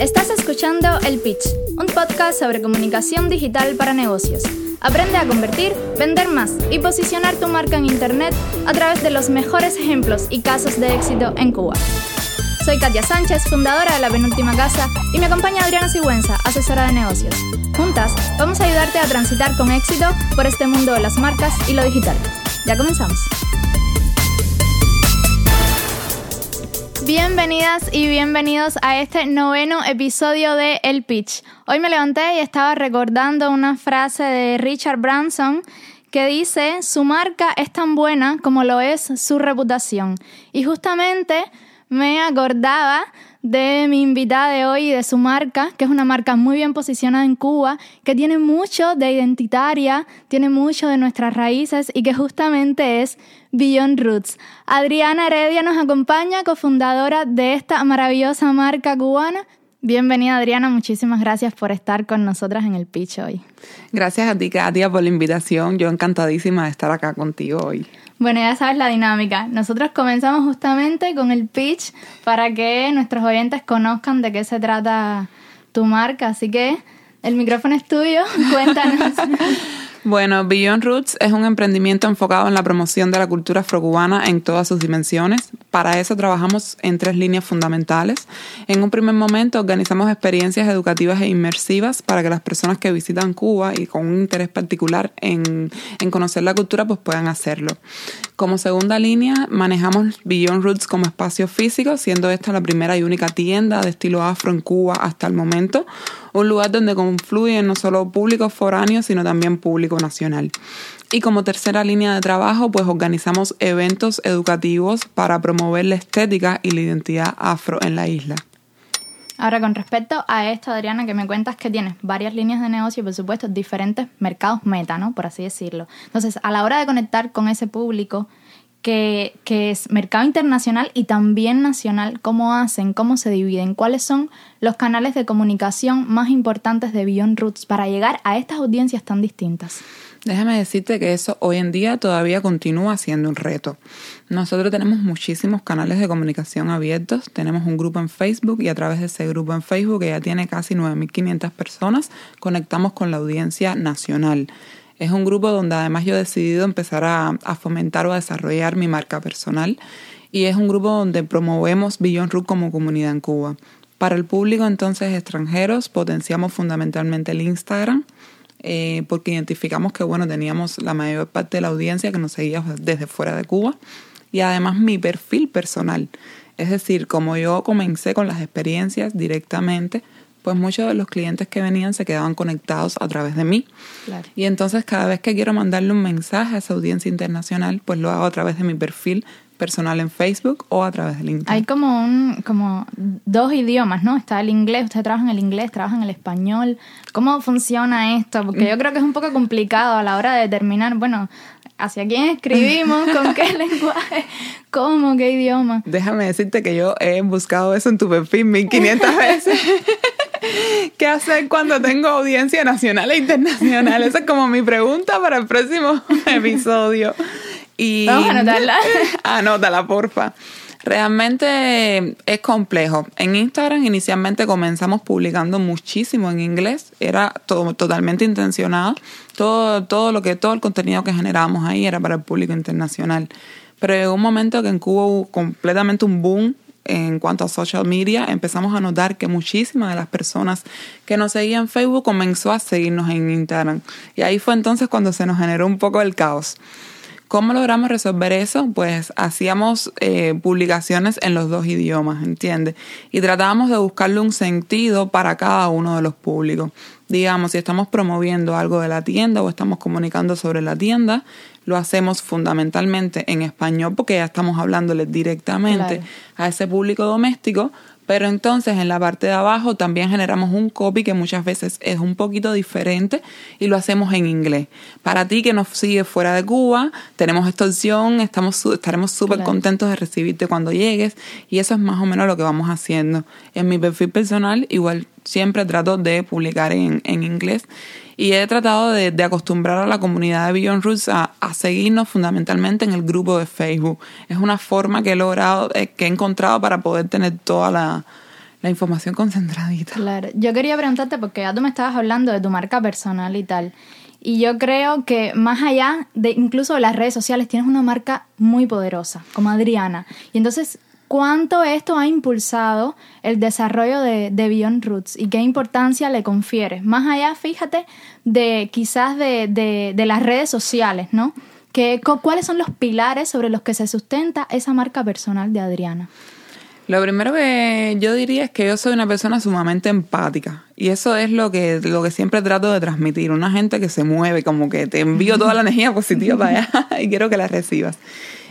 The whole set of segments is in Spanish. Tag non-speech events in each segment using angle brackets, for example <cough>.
Estás escuchando El Pitch, un podcast sobre comunicación digital para negocios. Aprende a convertir, vender más y posicionar tu marca en Internet a través de los mejores ejemplos y casos de éxito en Cuba. Soy Katia Sánchez, fundadora de La Penúltima Casa, y me acompaña Adriana Sigüenza, asesora de negocios. Juntas, vamos a ayudarte a transitar con éxito por este mundo de las marcas y lo digital. Ya comenzamos. Bienvenidas y bienvenidos a este noveno episodio de El Pitch. Hoy me levanté y estaba recordando una frase de Richard Branson que dice, su marca es tan buena como lo es su reputación. Y justamente me acordaba de mi invitada de hoy y de su marca, que es una marca muy bien posicionada en Cuba, que tiene mucho de identitaria, tiene mucho de nuestras raíces y que justamente es Beyond Roots. Adriana Heredia nos acompaña, cofundadora de esta maravillosa marca cubana. Bienvenida Adriana, muchísimas gracias por estar con nosotras en el pitch hoy. Gracias a ti, Katia, por la invitación. Yo encantadísima de estar acá contigo hoy. Bueno, ya sabes la dinámica. Nosotros comenzamos justamente con el pitch para que nuestros oyentes conozcan de qué se trata tu marca. Así que el micrófono es tuyo. <laughs> Cuéntanos. Bueno, Beyond Roots es un emprendimiento enfocado en la promoción de la cultura afrocubana en todas sus dimensiones. Para eso trabajamos en tres líneas fundamentales. En un primer momento organizamos experiencias educativas e inmersivas para que las personas que visitan Cuba y con un interés particular en, conocer la cultura pues puedan hacerlo. Como segunda línea manejamos Beyond Roots como espacio físico, siendo esta la primera y única tienda de estilo afro en Cuba hasta el momento un lugar donde confluyen no solo público foráneo, sino también público nacional. Y como tercera línea de trabajo, pues organizamos eventos educativos para promover la estética y la identidad afro en la isla. Ahora, con respecto a esto, Adriana, que me cuentas que tienes varias líneas de negocio y, por supuesto, diferentes mercados meta, ¿no? Por así decirlo. Entonces, a la hora de conectar con ese público, que, es mercado internacional y también nacional, cómo hacen, cómo se dividen, cuáles son los canales de comunicación más importantes de Beyond Roots para llegar a estas audiencias tan distintas. Déjame decirte que eso hoy en día todavía continúa siendo un reto. Nosotros tenemos muchísimos canales de comunicación abiertos, tenemos un grupo en Facebook y a través de ese grupo en Facebook que ya tiene casi 9.500 personas, conectamos con la audiencia nacional. Es un grupo donde además yo he decidido empezar a, fomentar o a desarrollar mi marca personal y es un grupo donde promovemos Beyond Root como comunidad en Cuba. Para el público entonces extranjeros potenciamos fundamentalmente el Instagram eh, porque identificamos que bueno teníamos la mayor parte de la audiencia que nos seguía desde fuera de Cuba y además mi perfil personal. Es decir, como yo comencé con las experiencias directamente, pues muchos de los clientes que venían se quedaban conectados a través de mí. Y entonces cada vez que quiero mandarle un mensaje a esa audiencia internacional, pues lo hago a través de mi perfil personal en Facebook o a través del LinkedIn. Hay como un como dos idiomas, ¿no? Está el inglés, usted trabaja en el inglés, trabaja en el español. ¿Cómo funciona esto? Porque yo creo que es un poco complicado a la hora de determinar, bueno, hacia quién escribimos, <laughs> con qué lenguaje, cómo, qué idioma. Déjame decirte que yo he buscado eso en tu perfil 1500 veces. <laughs> <laughs> ¿Qué hacer cuando tengo audiencia nacional e internacional? Esa es como mi pregunta para el próximo <laughs> episodio. Y, Vamos a anotarla. <laughs> Anótala, porfa. Realmente es complejo. En Instagram inicialmente comenzamos publicando muchísimo en inglés. Era todo, totalmente intencionado. Todo, todo lo que, todo el contenido que generábamos ahí era para el público internacional. Pero llegó un momento que en Cuba hubo completamente un boom en cuanto a social media, empezamos a notar que muchísimas de las personas que nos seguían en Facebook comenzó a seguirnos en Instagram. Y ahí fue entonces cuando se nos generó un poco el caos. ¿Cómo logramos resolver eso? Pues hacíamos eh, publicaciones en los dos idiomas, ¿entiendes? Y tratábamos de buscarle un sentido para cada uno de los públicos. Digamos, si estamos promoviendo algo de la tienda o estamos comunicando sobre la tienda, lo hacemos fundamentalmente en español porque ya estamos hablándole directamente a ese público doméstico, pero entonces en la parte de abajo también generamos un copy que muchas veces es un poquito diferente y lo hacemos en inglés. Para ti que nos sigue fuera de Cuba, tenemos esta opción, estamos, estaremos súper contentos de recibirte cuando llegues y eso es más o menos lo que vamos haciendo. En mi perfil personal igual siempre trato de publicar en, en inglés y he tratado de, acostumbrar a la comunidad de Beyond Roots a, seguirnos fundamentalmente en el grupo de Facebook. Es una forma que he logrado, eh, que he encontrado para poder tener toda la, la información concentradita. Claro. Yo quería preguntarte, porque ya tú me estabas hablando de tu marca personal y tal. Y yo creo que más allá de incluso de las redes sociales, tienes una marca muy poderosa, como Adriana. Y entonces, ¿cuánto esto ha impulsado el desarrollo de, de Beyond Roots y qué importancia le confieres? Más allá, fíjate, de quizás de, de, de las redes sociales, ¿no? Que, ¿Cuáles son los pilares sobre los que se sustenta esa marca personal de Adriana? Lo primero que yo diría es que yo soy una persona sumamente empática y eso es lo que, lo que siempre trato de transmitir, una gente que se mueve, como que te envío toda la <laughs> energía positiva para allá y quiero que la recibas.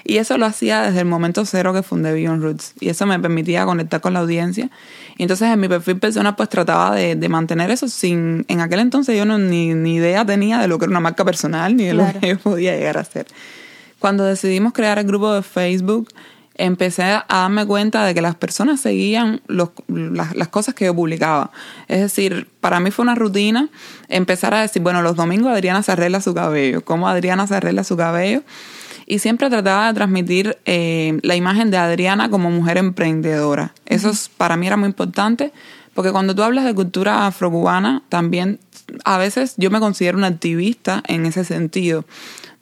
Y eso lo hacía desde el momento cero que fundé Beyond Roots y eso me permitía conectar con la audiencia. Y entonces en mi perfil personal pues trataba de, de mantener eso sin, en aquel entonces yo no, ni, ni, idea tenía de lo que era una marca personal ni de lo que yo <laughs> podía llegar a hacer. Cuando decidimos crear el grupo de Facebook, empecé a darme cuenta de que las personas seguían los, las, las, cosas que yo publicaba. Es decir, para mí fue una rutina empezar a decir, bueno, los domingos Adriana se arregla su cabello, cómo Adriana se arregla su cabello. Y siempre trataba de transmitir eh, la imagen de Adriana como mujer emprendedora. Eso es, para mí era muy importante, porque cuando tú hablas de cultura afrocubana, también a veces yo me considero una activista en ese sentido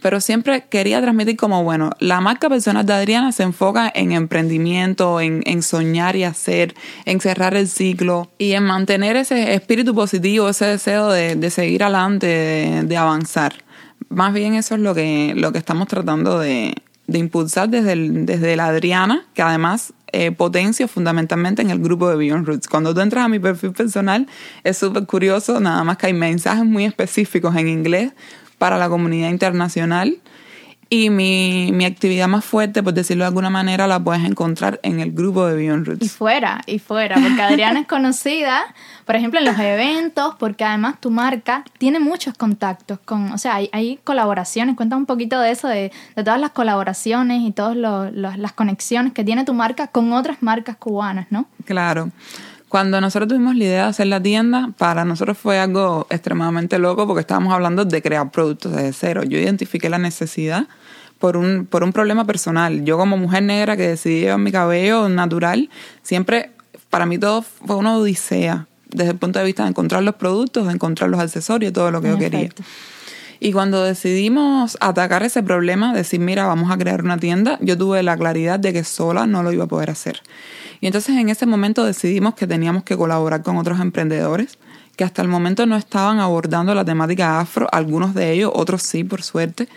pero siempre quería transmitir como, bueno, la marca personal de Adriana se enfoca en emprendimiento, en, en, soñar y hacer, en cerrar el ciclo y en mantener ese espíritu positivo, ese deseo de, de seguir adelante, de, de, avanzar. Más bien eso es lo que, lo que estamos tratando de, de impulsar desde, desde la Adriana, que además eh, potencio fundamentalmente en el grupo de Beyond Roots. Cuando tú entras a mi perfil personal es súper curioso, nada más que hay mensajes muy específicos en inglés para la comunidad internacional. Y mi, mi, actividad más fuerte, por decirlo de alguna manera, la puedes encontrar en el grupo de Beyond Roots. Y fuera, y fuera, porque Adriana es conocida, por ejemplo, en los eventos, porque además tu marca tiene muchos contactos con, o sea, hay, hay colaboraciones. Cuenta un poquito de eso, de, de todas las colaboraciones y todas las conexiones que tiene tu marca con otras marcas cubanas, ¿no? Claro. Cuando nosotros tuvimos la idea de hacer la tienda, para nosotros fue algo extremadamente loco porque estábamos hablando de crear productos desde cero. Yo identifiqué la necesidad por un, por un problema personal. Yo como mujer negra que decidí llevar mi cabello natural, siempre, para mí todo fue una odisea desde el punto de vista de encontrar los productos, de encontrar los accesorios, todo lo que yo quería. Y cuando decidimos atacar ese problema, decir, mira, vamos a crear una tienda, yo tuve la claridad de que sola no lo iba a poder hacer. Y entonces en ese momento decidimos que teníamos que colaborar con otros emprendedores que hasta el momento no estaban abordando la temática afro, algunos de ellos, otros sí, por suerte.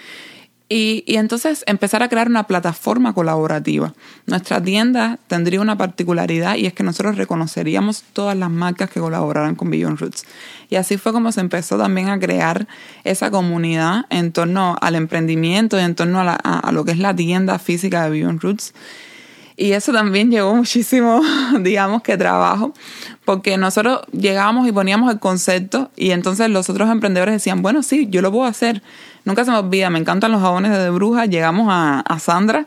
Y, y, entonces empezar a crear una plataforma colaborativa. Nuestra tienda tendría una particularidad y es que nosotros reconoceríamos todas las marcas que colaboraran con Beyond Roots. Y así fue como se empezó también a crear esa comunidad en torno al emprendimiento y en torno a, lo que es la tienda física de Beyond Roots. Y eso también llevó muchísimo, <laughs> digamos que trabajo, porque nosotros llegábamos y poníamos el concepto y entonces los otros emprendedores decían, bueno, sí, yo lo puedo hacer. Nunca se me olvida, me encantan los jabones de bruja. Llegamos a, a Sandra.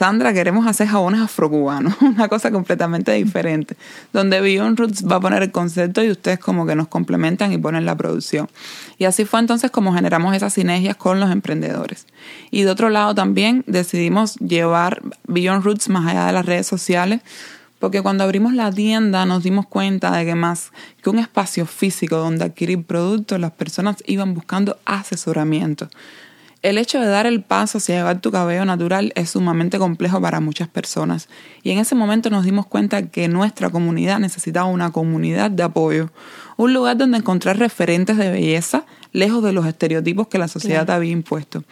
Sandra, queremos hacer jabones afrocubanos, <laughs> una cosa completamente diferente, donde Beyond Roots va a poner el concepto y ustedes como que nos complementan y ponen la producción. Y así fue entonces como generamos esas sinergias con los emprendedores. Y de otro lado también decidimos llevar Beyond Roots más allá de las redes sociales, porque cuando abrimos la tienda nos dimos cuenta de que más que un espacio físico donde adquirir productos, las personas iban buscando asesoramiento. El hecho de dar el paso hacia llevar tu cabello natural es sumamente complejo para muchas personas y en ese momento nos dimos cuenta que nuestra comunidad necesitaba una comunidad de apoyo, un lugar donde encontrar referentes de belleza lejos de los estereotipos que la sociedad claro. había impuesto.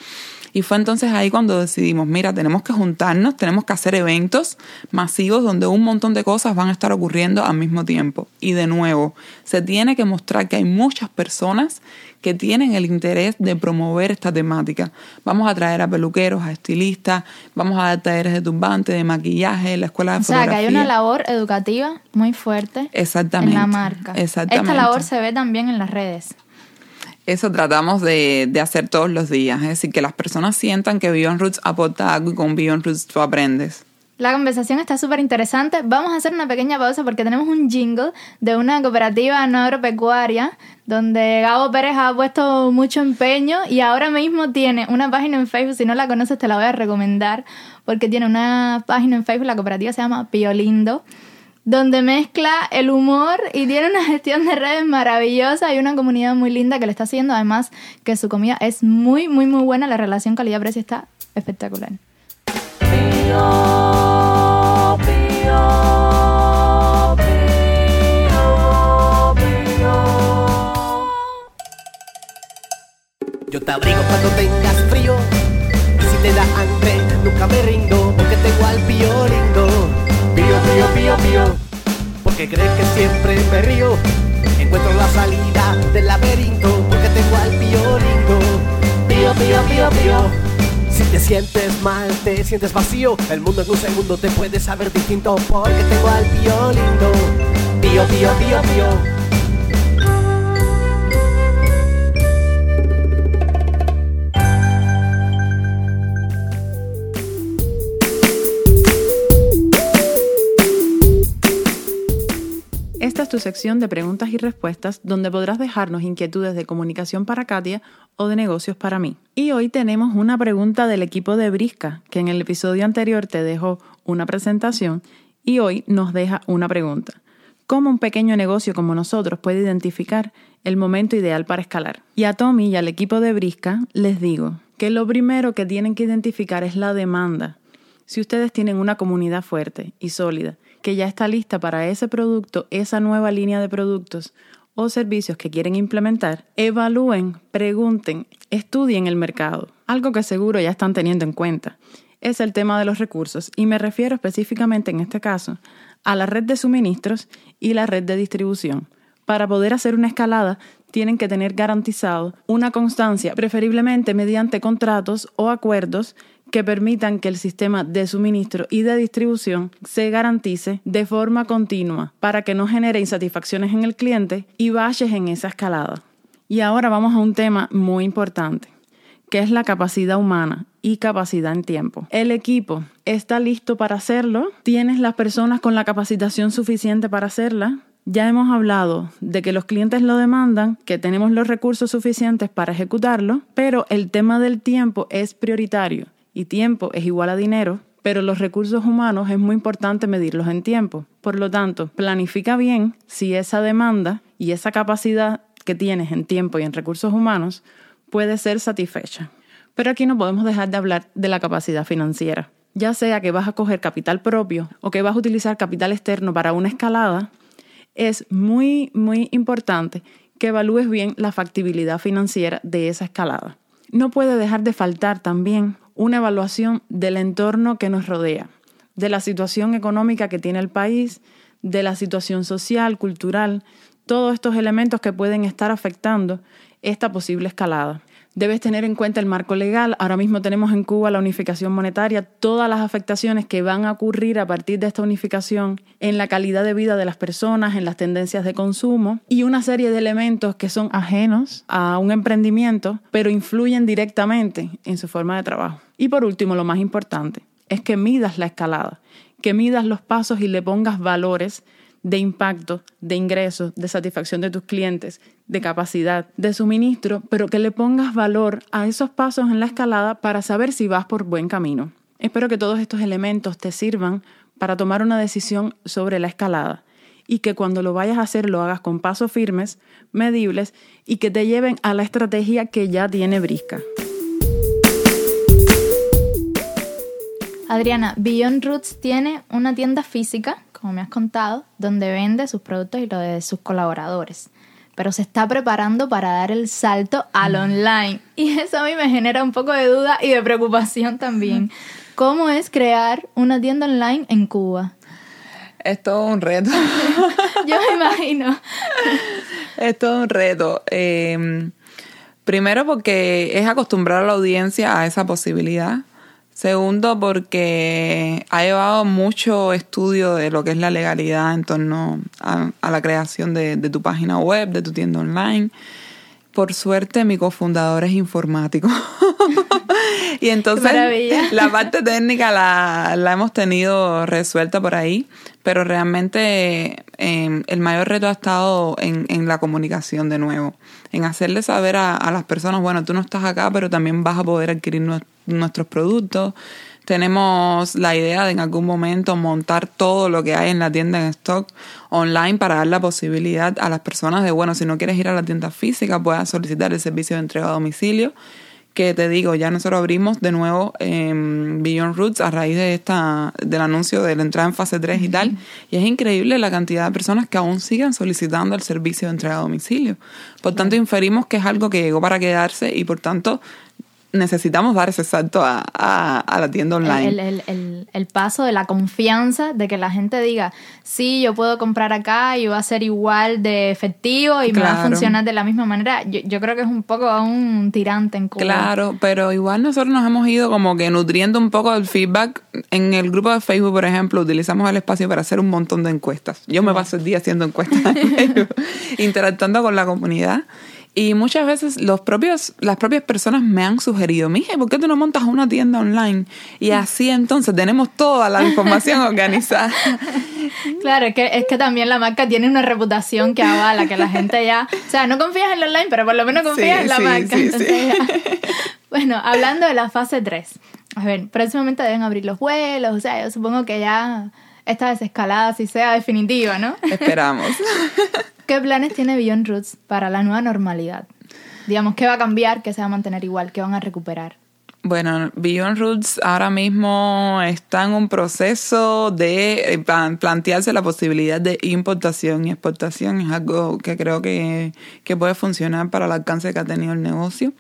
Y fue entonces ahí cuando decidimos, mira, tenemos que juntarnos, tenemos que hacer eventos masivos donde un montón de cosas van a estar ocurriendo al mismo tiempo. Y de nuevo, se tiene que mostrar que hay muchas personas que tienen el interés de promover esta temática. Vamos a traer a peluqueros, a estilistas, vamos a dar talleres de turbante, de maquillaje, la escuela de o fotografía. O sea, que hay una labor educativa muy fuerte Exactamente. en la marca. Exactamente. Esta labor se ve también en las redes. Eso tratamos de, de, hacer todos los días, es decir, que las personas sientan que Beyond Roots aporta algo y con Beyond Roots tú aprendes. La conversación está súper interesante. Vamos a hacer una pequeña pausa porque tenemos un jingle de una cooperativa no agropecuaria donde Gabo Pérez ha puesto mucho empeño y ahora mismo tiene una página en Facebook. Si no la conoces, te la voy a recomendar porque tiene una página en Facebook. La cooperativa se llama Pio Lindo donde mezcla el humor y tiene una gestión de redes maravillosa y una comunidad muy linda que le está haciendo. Además, que su comida es muy, muy, muy buena. La relación calidad-precio está espectacular. Yo te abrigo cuando tengas Porque crees que siempre me río. Encuentro la salida del laberinto. Porque tengo al pío lindo. Pío, pío, pío, pío. Si te sientes mal, te sientes vacío. El mundo en un segundo te puede saber distinto. Porque tengo al pío lindo. Pío, pío, pío, pío. Tu sección de preguntas y respuestas donde podrás dejarnos inquietudes de comunicación para Katia o de negocios para mí. Y hoy tenemos una pregunta del equipo de Brisca, que en el episodio anterior te dejó una presentación y hoy nos deja una pregunta. ¿Cómo un pequeño negocio como nosotros puede identificar el momento ideal para escalar? Y a Tommy y al equipo de Brisca les digo que lo primero que tienen que identificar es la demanda. Si ustedes tienen una comunidad fuerte y sólida, que ya está lista para ese producto, esa nueva línea de productos o servicios que quieren implementar, evalúen, pregunten, estudien el mercado. Algo que seguro ya están teniendo en cuenta es el tema de los recursos y me refiero específicamente en este caso a la red de suministros y la red de distribución. Para poder hacer una escalada tienen que tener garantizado una constancia, preferiblemente mediante contratos o acuerdos que permitan que el sistema de suministro y de distribución se garantice de forma continua para que no genere insatisfacciones en el cliente y valles en esa escalada. Y ahora vamos a un tema muy importante, que es la capacidad humana y capacidad en tiempo. El equipo está listo para hacerlo, tienes las personas con la capacitación suficiente para hacerla, ya hemos hablado de que los clientes lo demandan, que tenemos los recursos suficientes para ejecutarlo, pero el tema del tiempo es prioritario y tiempo es igual a dinero, pero los recursos humanos es muy importante medirlos en tiempo. Por lo tanto, planifica bien si esa demanda y esa capacidad que tienes en tiempo y en recursos humanos puede ser satisfecha. Pero aquí no podemos dejar de hablar de la capacidad financiera. Ya sea que vas a coger capital propio o que vas a utilizar capital externo para una escalada, es muy, muy importante que evalúes bien la factibilidad financiera de esa escalada. No puede dejar de faltar también una evaluación del entorno que nos rodea, de la situación económica que tiene el país, de la situación social, cultural, todos estos elementos que pueden estar afectando esta posible escalada. Debes tener en cuenta el marco legal. Ahora mismo tenemos en Cuba la unificación monetaria, todas las afectaciones que van a ocurrir a partir de esta unificación en la calidad de vida de las personas, en las tendencias de consumo y una serie de elementos que son ajenos a un emprendimiento, pero influyen directamente en su forma de trabajo. Y por último, lo más importante, es que midas la escalada, que midas los pasos y le pongas valores de impacto, de ingresos, de satisfacción de tus clientes, de capacidad, de suministro, pero que le pongas valor a esos pasos en la escalada para saber si vas por buen camino. Espero que todos estos elementos te sirvan para tomar una decisión sobre la escalada y que cuando lo vayas a hacer lo hagas con pasos firmes, medibles y que te lleven a la estrategia que ya tiene Brisca. Adriana, Beyond Roots tiene una tienda física como me has contado, donde vende sus productos y lo de sus colaboradores. Pero se está preparando para dar el salto al mm. online. Y eso a mí me genera un poco de duda y de preocupación también. ¿Cómo es crear una tienda online en Cuba? Es todo un reto. <laughs> Yo me imagino. <laughs> Es todo un reto. Em, primero porque es acostumbrar a la audiencia a esa posibilidad. Segundo, porque ha llevado mucho estudio de lo que es la legalidad en torno a, la creación de, tu página web, de tu tienda online. Por suerte, mi cofundador es informático. <laughs> y entonces la parte técnica la, la, hemos tenido resuelta por ahí, pero realmente em, el mayor reto ha estado en, en, la comunicación de nuevo, en hacerle saber a, a las personas, bueno, tú no estás acá, pero también vas a poder adquirir nuestros productos, Tenemos la idea de en algún momento montar todo lo que hay en la tienda en stock online para dar la posibilidad a las personas de, bueno, si no quieres ir a la tienda física, puedas solicitar el servicio de entrega a domicilio que te digo, ya nosotros abrimos de nuevo Beyond Roots a raíz de esta del anuncio de la entrada en fase 3 y tal, y es increíble la cantidad de personas que aún siguen solicitando el servicio de entrega a domicilio. Por tanto, inferimos que es algo que llegó para quedarse y por tanto necesitamos dar ese salto a, a, la tienda online. El, el, el, el, paso de la confianza de que la gente diga, sí, yo puedo comprar acá y va a ser igual de efectivo y me va a funcionar de la misma manera. Yo, yo, creo que es un poco un tirante en Cuba. Claro, pero igual nosotros nos hemos ido como que nutriendo un poco del feedback. En el grupo de Facebook, por ejemplo, utilizamos el espacio para hacer un montón de encuestas. Yo me paso el día haciendo encuestas, <laughs> interactuando con la comunidad. Y muchas veces los propios, las propias personas me han sugerido, mije, ¿por qué tú no montas una tienda online? Y así entonces tenemos toda la información <laughs> organizada. Claro, es que, es que también la marca tiene una reputación que avala, que la gente ya... O sea, no confías en lo online, pero por lo menos confías en la marca. Bueno, hablando de la fase 3. A ver, próximamente deben abrir los vuelos, o sea, yo supongo que ya esta desescalada sí sea definitiva, ¿no? <laughs> Esperamos. ¿Qué planes tiene Beyond Roots para la nueva normalidad? Digamos, ¿qué va a cambiar? ¿Qué se va a mantener igual? ¿Qué van a recuperar? Bueno, Beyond Roots ahora mismo está en un proceso de eh, plantearse la posibilidad de importación y exportación. Es algo que creo que, que puede funcionar para el alcance que ha tenido el negocio.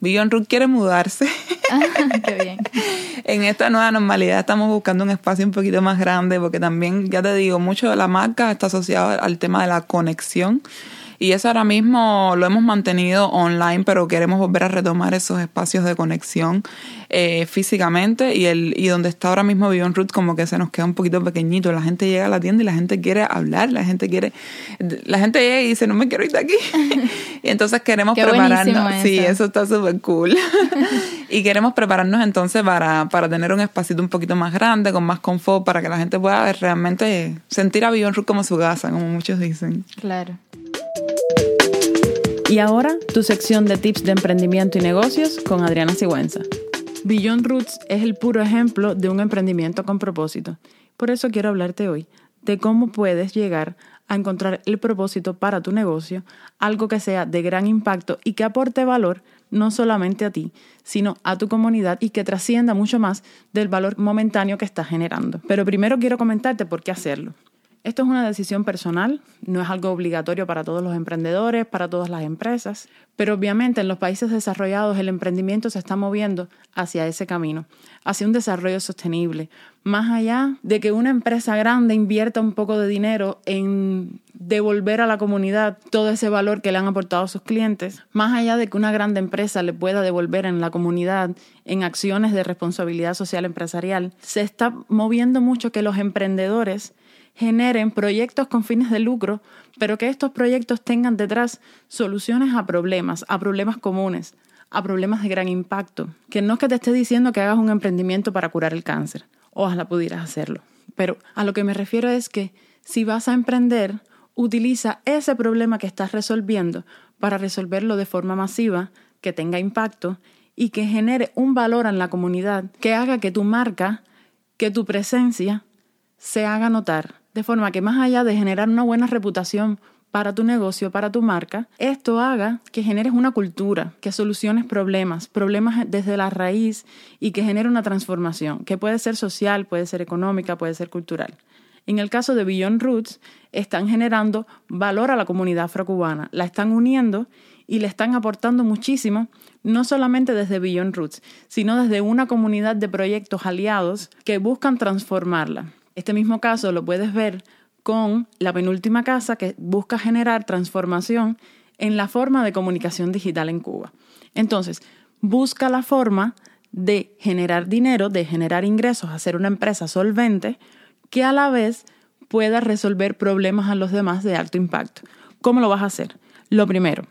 Beyond Roots quiere mudarse. <laughs> Ah, qué bien. <laughs> en esta nueva normalidad estamos buscando un espacio un poquito más grande porque también, ya te digo, mucho de la marca está asociado al tema de la conexión. Y eso ahora mismo lo hemos mantenido online, pero queremos volver a retomar esos espacios de conexión eh, físicamente. Y el y donde está ahora mismo Beyond Root como que se nos queda un poquito pequeñito. La gente llega a la tienda y la gente quiere hablar, la gente quiere... La gente llega y dice, no me quiero ir de aquí. <laughs> <laughs> y entonces queremos prepararnos. Sí, eso está súper cool. <laughs> y queremos prepararnos entonces para, para tener un espacito un poquito más grande, con más confort, para que la gente pueda realmente sentir a Beyond Root como su casa, como muchos dicen. Claro. Y ahora, tu sección de tips de emprendimiento y negocios con Adriana Sigüenza. Beyond Roots es el puro ejemplo de un emprendimiento con propósito. Por eso quiero hablarte hoy de cómo puedes llegar a encontrar el propósito para tu negocio, algo que sea de gran impacto y que aporte valor no solamente a ti, sino a tu comunidad y que trascienda mucho más del valor momentáneo que estás generando. Pero primero quiero comentarte por qué hacerlo. Esto es una decisión personal, no es algo obligatorio para todos los emprendedores, para todas las empresas, pero obviamente en los países desarrollados el emprendimiento se está moviendo hacia ese camino, hacia un desarrollo sostenible, más allá de que una empresa grande invierta un poco de dinero en devolver a la comunidad todo ese valor que le han aportado sus clientes, más allá de que una grande empresa le pueda devolver en la comunidad en acciones de responsabilidad social empresarial, se está moviendo mucho que los emprendedores generen proyectos con fines de lucro, pero que estos proyectos tengan detrás soluciones a problemas, a problemas comunes, a problemas de gran impacto. Que no es que te esté diciendo que hagas un emprendimiento para curar el cáncer, ojalá pudieras hacerlo. Pero a lo que me refiero es que si vas a emprender, utiliza ese problema que estás resolviendo para resolverlo de forma masiva, que tenga impacto y que genere un valor en la comunidad, que haga que tu marca, que tu presencia se haga notar de forma que más allá de generar una buena reputación para tu negocio, para tu marca, esto haga que generes una cultura, que soluciones problemas, problemas desde la raíz y que genere una transformación, que puede ser social, puede ser económica, puede ser cultural. En el caso de Beyond Roots, están generando valor a la comunidad afrocubana, la están uniendo y le están aportando muchísimo, no solamente desde Beyond Roots, sino desde una comunidad de proyectos aliados que buscan transformarla. Este mismo caso lo puedes ver con la penúltima casa que busca generar transformación en la forma de comunicación digital en Cuba. Entonces, busca la forma de generar dinero, de generar ingresos, hacer una empresa solvente que a la vez pueda resolver problemas a los demás de alto impacto. ¿Cómo lo vas a hacer? Lo primero,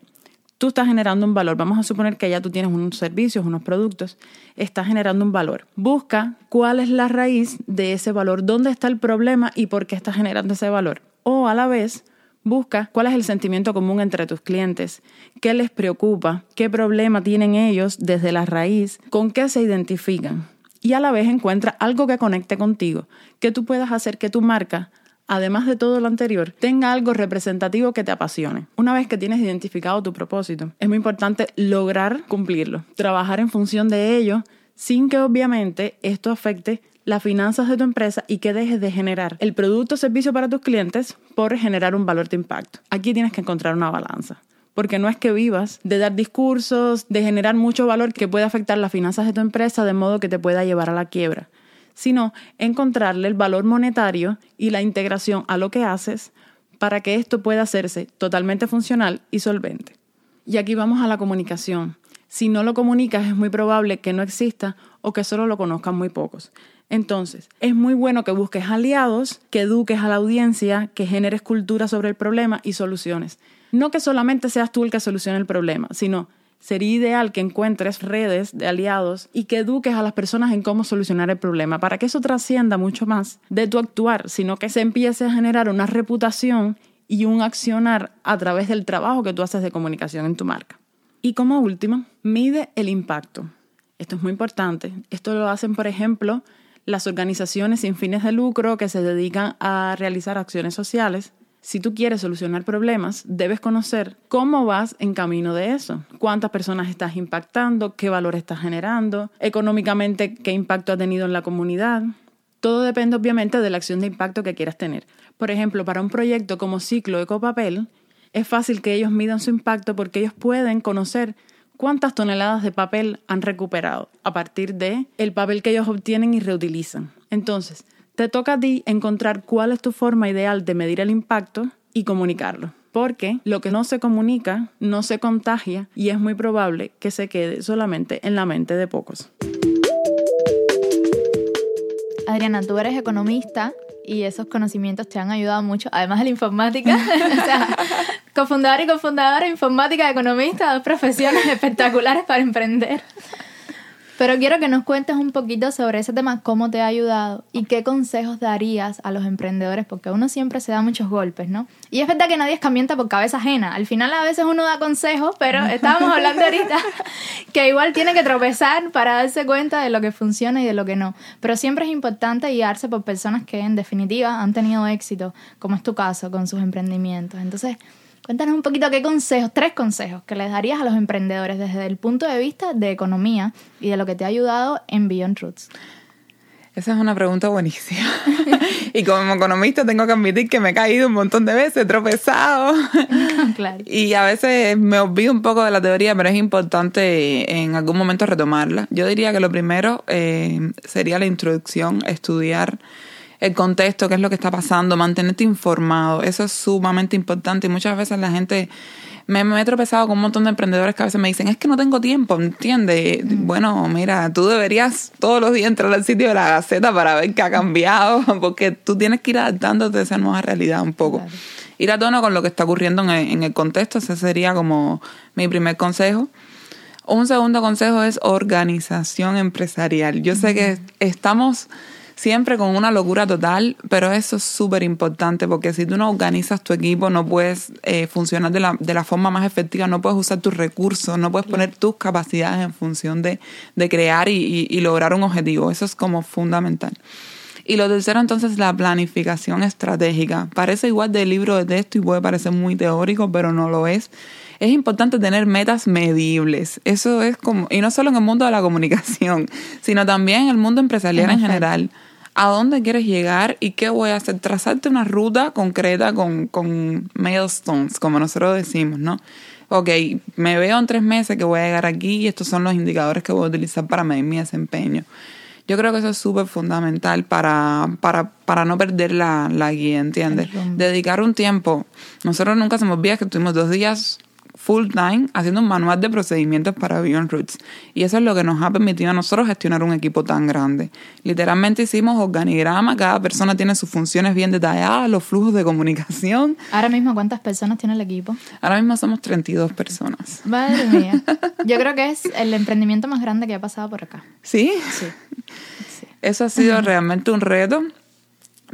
tú estás generando un valor. Vamos a suponer que ya tú tienes unos servicios, unos productos, estás generando un valor. Busca cuál es la raíz de ese valor, dónde está el problema y por qué estás generando ese valor. O a la vez, busca cuál es el sentimiento común entre tus clientes, qué les preocupa, qué problema tienen ellos desde la raíz, con qué se identifican. y a la vez encuentra algo que conecte contigo, que tú puedas hacer que tu marca además de todo lo anterior, tenga algo representativo que te apasione. Una vez que tienes identificado tu propósito, es muy importante lograr cumplirlo, trabajar en función de ello, sin que obviamente esto afecte las finanzas de tu empresa y que dejes de generar el producto o servicio para tus clientes por generar un valor de impacto. Aquí tienes que encontrar una balanza porque no es que vivas de dar discursos, de generar mucho valor que pueda afectar las finanzas de tu empresa de modo que te pueda llevar a la quiebra, sino encontrarle el valor monetario y la integración a lo que haces para que esto pueda hacerse totalmente funcional y solvente. Y aquí vamos a la comunicación. Si no lo comunicas es muy probable que no exista o que solo lo conozcan muy pocos. Entonces, es muy bueno que busques aliados, que eduques a la audiencia, que generes cultura sobre el problema y soluciones. No que solamente seas tú el que solucione el problema, sino sería ideal que encuentres redes de aliados y que eduques a las personas en cómo solucionar el problema, para que eso trascienda mucho más de tu actuar, sino que se empiece a generar una reputación y un accionar a través del trabajo que tú haces de comunicación en tu marca. Y como último, mide el impacto. Esto es muy importante. Esto lo hacen, por ejemplo, las organizaciones sin fines de lucro que se dedican a realizar acciones sociales si tú quieres solucionar problemas, debes conocer cómo vas en camino de eso, cuántas personas estás impactando, qué valor estás generando, económicamente qué impacto ha tenido en la comunidad. Todo depende obviamente de la acción de impacto que quieras tener. Por ejemplo, para un proyecto como Ciclo Ecopapel, es fácil que ellos midan su impacto porque ellos pueden conocer cuántas toneladas de papel han recuperado a partir de el papel que ellos obtienen y reutilizan. Entonces, te toca a ti encontrar cuál es tu forma ideal de medir el impacto y comunicarlo. Porque lo que no se comunica no se contagia y es muy probable que se quede solamente en la mente de pocos. Adriana, tú eres economista y esos conocimientos te han ayudado mucho, además de la informática. <laughs> o sea, cofundadora y cofundadora informática, economista, dos profesiones <laughs> espectaculares para emprender. Pero quiero que nos cuentes un poquito sobre ese tema, cómo te ha ayudado y qué consejos darías a los emprendedores, porque uno siempre se da muchos golpes, ¿no? Y es verdad que nadie escamienta por cabeza ajena. Al final a veces uno da consejos, pero estábamos hablando ahorita <laughs> que igual tiene que tropezar para darse cuenta de lo que funciona y de lo que no. Pero siempre es importante guiarse por personas que en definitiva han tenido éxito, como es tu caso con sus emprendimientos. Entonces, Cuéntanos un poquito qué consejos, tres consejos que les darías a los emprendedores desde el punto de vista de economía y de lo que te ha ayudado en Beyond Roots. Esa es una pregunta buenísima. <laughs> y como economista tengo que admitir que me he caído un montón de veces, he tropezado. <laughs> claro. Y a veces me olvido un poco de la teoría, pero es importante en algún momento retomarla. Yo diría que lo primero eh, sería la introducción, estudiar el contexto, qué es lo que está pasando, mantenerte informado. Eso es sumamente importante y muchas veces la gente... Me, he tropezado con un montón de emprendedores que a veces me dicen, es que no tengo tiempo, ¿entiendes? Mm. Bueno, mira, tú deberías todos los días entrar al sitio de la Gaceta para ver qué ha cambiado, <laughs> porque tú tienes que ir adaptándote a esa nueva realidad un poco. Ir a tono con lo que está ocurriendo en el, en el contexto, ese sería como mi primer consejo. Un segundo consejo es organización empresarial. Yo sé que estamos siempre con una locura total, pero eso es súper importante porque si tú no organizas tu equipo, no puedes eh, funcionar de la, de la forma más efectiva, no puedes usar tus recursos, no puedes poner tus capacidades en función de, de crear y, y, lograr un objetivo. Eso es como fundamental. Y lo tercero entonces la planificación estratégica. Parece igual del libro de texto y puede parecer muy teórico, pero no lo es. Es importante tener metas medibles. Eso es como, y no solo en el mundo de la comunicación, <laughs> sino también en el mundo empresarial en general a dónde quieres llegar y qué voy a hacer. Trazarte una ruta concreta con, con milestones, como nosotros decimos, ¿no? Ok, me veo en tres meses que voy a llegar aquí y estos son los indicadores que voy a utilizar para medir mi desempeño. Yo creo que eso es súper fundamental para, para, para no perder la, la guía, ¿entiendes? Dedicar un tiempo. Nosotros nunca se nos olvida que tuvimos dos días full time haciendo un manual de procedimientos para Beyond Roots. Y eso es lo que nos ha permitido a nosotros gestionar un equipo tan grande. Literalmente hicimos organigrama, cada persona tiene sus funciones bien detalladas, los flujos de comunicación. Ahora mismo, ¿cuántas personas tiene el equipo? Ahora mismo somos 32 personas. Madre mía. Yo creo que es el emprendimiento más grande que ha pasado por acá. ¿Sí? Sí. Eso ha sido realmente un reto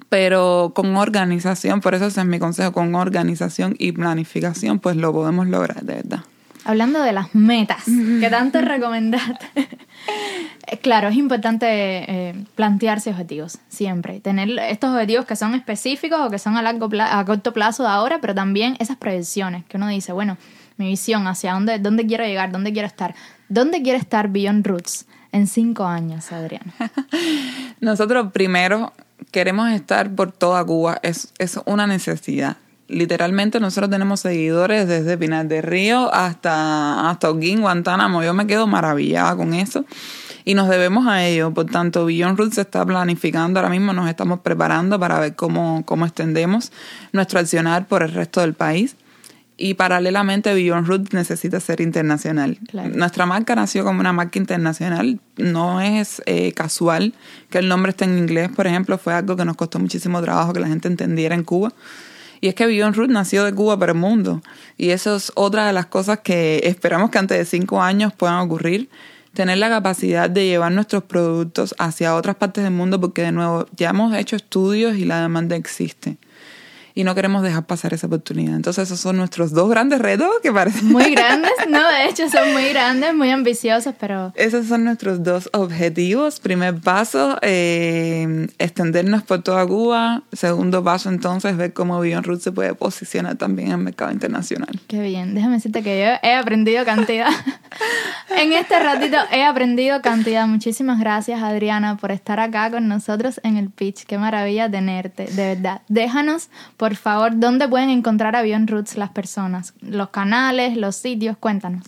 pero con organización, por eso ese es mi consejo, con organización y planificación, pues lo podemos lograr, de verdad. Hablando de las metas que tanto recomendaste. <laughs> Claro, es importante eh, plantearse objetivos siempre. Tener estos objetivos que son específicos o que son a, largo a corto plazo de ahora, pero también esas proyecciones que uno dice, bueno, mi visión hacia dónde, dónde quiero llegar, dónde quiero estar. ¿Dónde quiere estar Beyond Roots en cinco años, Adriana? <laughs> Nosotros primero queremos estar por toda Cuba. Es, es una necesidad literalmente nosotros tenemos seguidores desde Pinar del Río hasta, hasta Guantánamo. Yo me quedo maravillada con eso y nos debemos a ello. Por tanto, Beyond Roots se está planificando, ahora mismo nos estamos preparando para ver cómo, cómo extendemos nuestro accionar por el resto del país. Y paralelamente Beyond Roots necesita ser internacional. Nuestra marca nació como una marca internacional. No es eh, casual que el nombre esté en inglés, por ejemplo, fue algo que nos costó muchísimo trabajo que la gente entendiera en Cuba. Y es que Beyond Root nació de Cuba para el mundo. Y eso es otra de las cosas que esperamos que antes de cinco años puedan ocurrir. Tener la capacidad de llevar nuestros productos hacia otras partes del mundo porque de nuevo ya hemos hecho estudios y la demanda existe y no queremos dejar pasar esa oportunidad. Entonces esos son nuestros dos grandes retos que parecen... Muy grandes, no, de hecho son muy grandes, muy ambiciosos, pero... Esos son nuestros dos objetivos. Primer paso, eh, extendernos por toda Cuba. Segundo paso, entonces, ver cómo Beyond Root se puede posicionar también en el mercado internacional. Qué bien, déjame decirte que yo he aprendido cantidad. <laughs> en este ratito he aprendido cantidad. Muchísimas gracias, Adriana, por estar acá con nosotros en el pitch. Qué maravilla tenerte, de verdad. Déjanos por favor, ¿dónde pueden encontrar a Beyond Roots las personas? Los canales, los sitios, cuéntanos.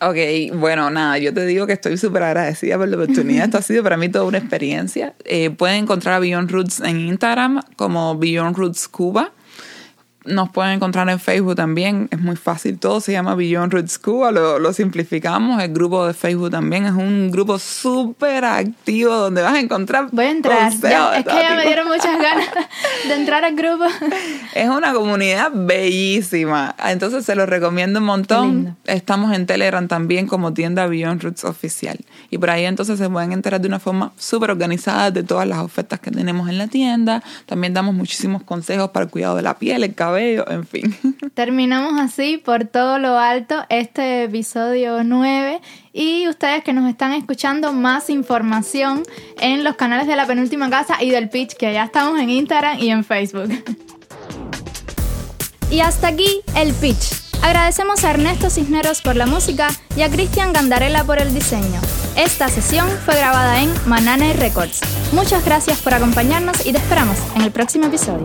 Ok, bueno, nada, yo te digo que estoy súper agradecida por la oportunidad. Esto ha sido para mí toda una experiencia. Eh, pueden encontrar a Beyond Roots en Instagram como Beyond Roots Cuba nos pueden encontrar en Facebook también, es muy fácil, todo se llama Beyond Roots Cuba, lo, lo simplificamos, el grupo de Facebook también es un grupo súper activo donde vas a encontrar... Voy a entrar, es que ya me dieron muchas ganas de entrar al grupo. <laughs> Es una comunidad bellísima, entonces se lo recomiendo un montón. Estamos en Telegram también como tienda Beyond Roots Oficial. Y por ahí entonces se pueden enterar de una forma súper organizada de todas las ofertas que tenemos en la tienda, también damos muchísimos consejos para el cuidado de la piel, el cabello, en fin. <laughs> Terminamos así por todo lo alto este episodio 9 y ustedes que nos están escuchando más información en los canales de la penúltima casa y del pitch que ya estamos en Instagram y en Facebook. Y hasta aquí el pitch. Agradecemos a Ernesto Cisneros por la música y a Cristian Gandarela por el diseño. Esta sesión fue grabada en Manane Records. Muchas gracias por acompañarnos y te esperamos en el próximo episodio.